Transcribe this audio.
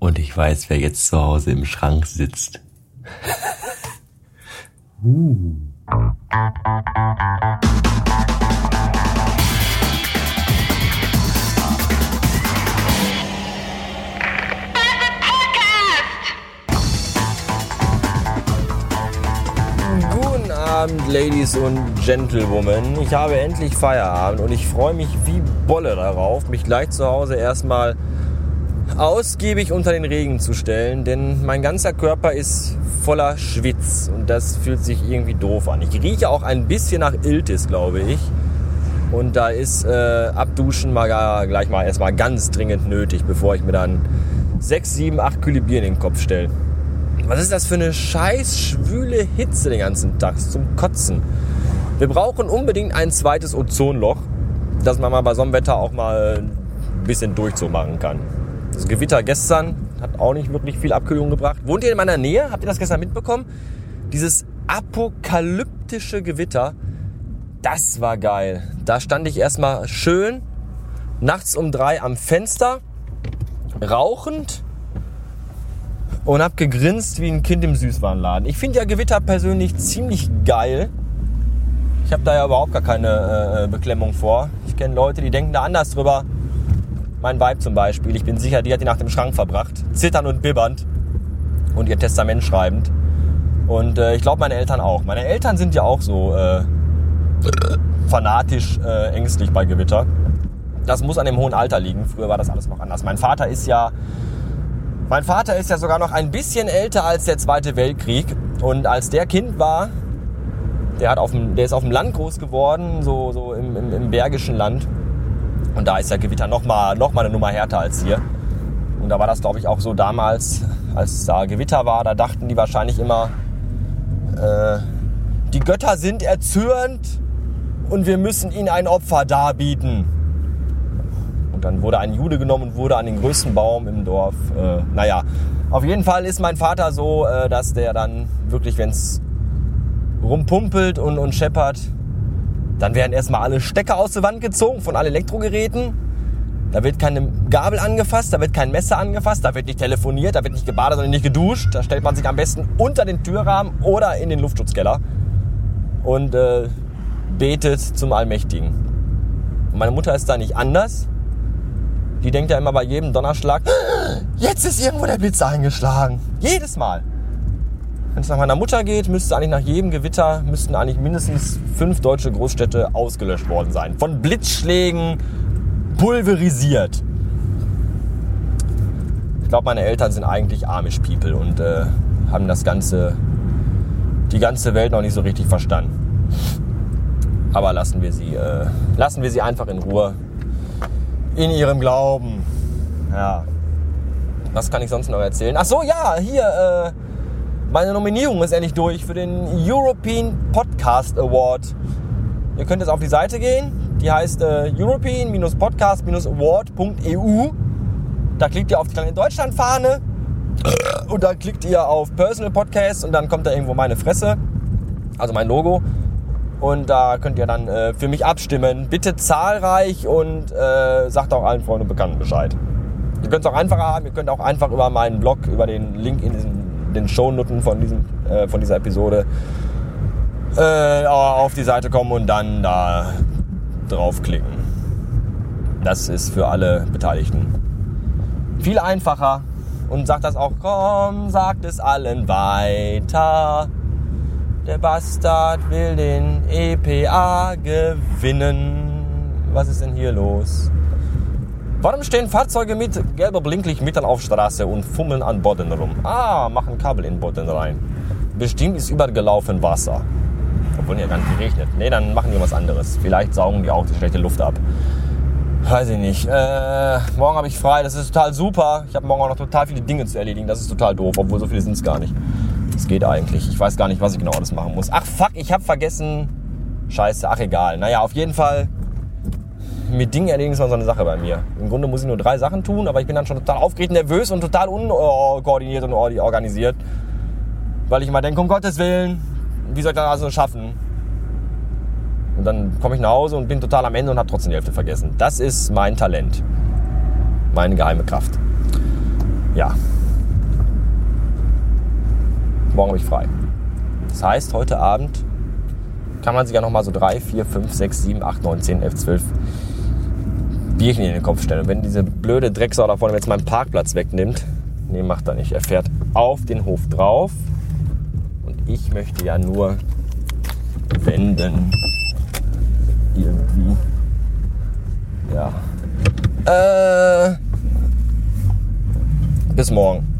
Und ich weiß, wer jetzt zu Hause im Schrank sitzt. uh. Guten Abend, Ladies und Gentlewomen. Ich habe endlich Feierabend und ich freue mich wie Bolle darauf, mich gleich zu Hause erstmal ausgiebig unter den Regen zu stellen, denn mein ganzer Körper ist voller Schwitz und das fühlt sich irgendwie doof an. Ich rieche auch ein bisschen nach Iltis, glaube ich. Und da ist äh, Abduschen mal gar, gleich mal erstmal ganz dringend nötig, bevor ich mir dann 6, 7, 8 Kühle Bier in den Kopf stelle. Was ist das für eine scheiß schwüle Hitze den ganzen Tag? Zum Kotzen. Wir brauchen unbedingt ein zweites Ozonloch, dass man mal bei so einem Wetter auch mal ein bisschen Durchzug machen kann. Das Gewitter gestern hat auch nicht wirklich viel Abkühlung gebracht. Wohnt ihr in meiner Nähe? Habt ihr das gestern mitbekommen? Dieses apokalyptische Gewitter, das war geil. Da stand ich erstmal schön nachts um drei am Fenster, rauchend und hab gegrinst wie ein Kind im Süßwarenladen. Ich finde ja Gewitter persönlich ziemlich geil. Ich habe da ja überhaupt gar keine äh, Beklemmung vor. Ich kenne Leute, die denken da anders drüber. Mein Weib zum Beispiel, ich bin sicher, die hat die Nacht im Schrank verbracht, zitternd und bibbernd und ihr Testament schreibend. Und äh, ich glaube, meine Eltern auch. Meine Eltern sind ja auch so äh, fanatisch äh, ängstlich bei Gewitter. Das muss an dem hohen Alter liegen. Früher war das alles noch anders. Mein Vater ist ja, mein Vater ist ja sogar noch ein bisschen älter als der Zweite Weltkrieg. Und als der Kind war, der, hat auf dem, der ist auf dem Land groß geworden, so, so im, im, im bergischen Land. Und da ist der Gewitter nochmal noch mal eine Nummer härter als hier. Und da war das, glaube ich, auch so damals, als da Gewitter war, da dachten die wahrscheinlich immer, äh, die Götter sind erzürnt und wir müssen ihnen ein Opfer darbieten. Und dann wurde ein Jude genommen und wurde an den größten Baum im Dorf. Äh, naja, auf jeden Fall ist mein Vater so, äh, dass der dann wirklich, wenn es rumpumpelt und, und scheppert, dann werden erstmal alle Stecker aus der Wand gezogen von allen Elektrogeräten. Da wird keine Gabel angefasst, da wird kein Messer angefasst, da wird nicht telefoniert, da wird nicht gebadet, sondern nicht geduscht. Da stellt man sich am besten unter den Türrahmen oder in den Luftschutzkeller und äh, betet zum Allmächtigen. Und meine Mutter ist da nicht anders. Die denkt ja immer bei jedem Donnerschlag, jetzt ist irgendwo der Blitz eingeschlagen. Jedes Mal. Wenn es nach meiner Mutter geht, müsste eigentlich nach jedem Gewitter müssten eigentlich mindestens fünf deutsche Großstädte ausgelöscht worden sein. Von Blitzschlägen pulverisiert. Ich glaube, meine Eltern sind eigentlich Amish People und äh, haben das ganze, die ganze Welt noch nicht so richtig verstanden. Aber lassen wir sie, äh, lassen wir sie einfach in Ruhe. In ihrem Glauben. Ja. Was kann ich sonst noch erzählen? Ach so, ja, hier. Äh, meine Nominierung ist endlich durch für den European Podcast Award. Ihr könnt jetzt auf die Seite gehen, die heißt äh, European-Podcast-Award.eu. Da klickt ihr auf die kleine Deutschlandfahne und dann klickt ihr auf Personal Podcast und dann kommt da irgendwo meine Fresse, also mein Logo. Und da könnt ihr dann äh, für mich abstimmen. Bitte zahlreich und äh, sagt auch allen Freunden und Bekannten Bescheid. Ihr könnt es auch einfacher haben, ihr könnt auch einfach über meinen Blog, über den Link in diesem den Shownoten von, äh, von dieser Episode äh, auf die Seite kommen und dann da draufklicken. Das ist für alle Beteiligten viel einfacher und sagt das auch, komm, sagt es allen weiter. Der Bastard will den EPA gewinnen. Was ist denn hier los? Warum stehen Fahrzeuge mit gelber Blinklichtmetern auf Straße und fummeln an Boden rum? Ah, machen Kabel in den Boden rein. Bestimmt ist übergelaufen Wasser. Obwohl ja gar nicht geregnet. Nee, dann machen die was anderes. Vielleicht saugen die auch die schlechte Luft ab. Weiß ich nicht. Äh, morgen habe ich frei. Das ist total super. Ich habe morgen auch noch total viele Dinge zu erledigen. Das ist total doof, obwohl so viele sind es gar nicht. Das geht eigentlich. Ich weiß gar nicht, was ich genau alles machen muss. Ach fuck, ich habe vergessen. Scheiße, ach egal. Naja, auf jeden Fall mit Dingen erledigen ist mal so eine Sache bei mir. Im Grunde muss ich nur drei Sachen tun, aber ich bin dann schon total aufgeregt, nervös und total unkoordiniert und organisiert. Weil ich immer denke, um Gottes Willen, wie soll ich das also schaffen? Und dann komme ich nach Hause und bin total am Ende und habe trotzdem die Hälfte vergessen. Das ist mein Talent. Meine geheime Kraft. ja. Morgen habe ich frei. Das heißt, heute Abend kann man sich ja nochmal so 3, 4, 5, 6, 7, 8, 9, 10, 11, 12 Bierchen in den Kopf stellen. Und wenn diese blöde Drecksau da vorne jetzt meinen Parkplatz wegnimmt, nee, macht er nicht. Er fährt auf den Hof drauf. Und ich möchte ja nur wenden. Irgendwie. Ja. Äh, bis morgen.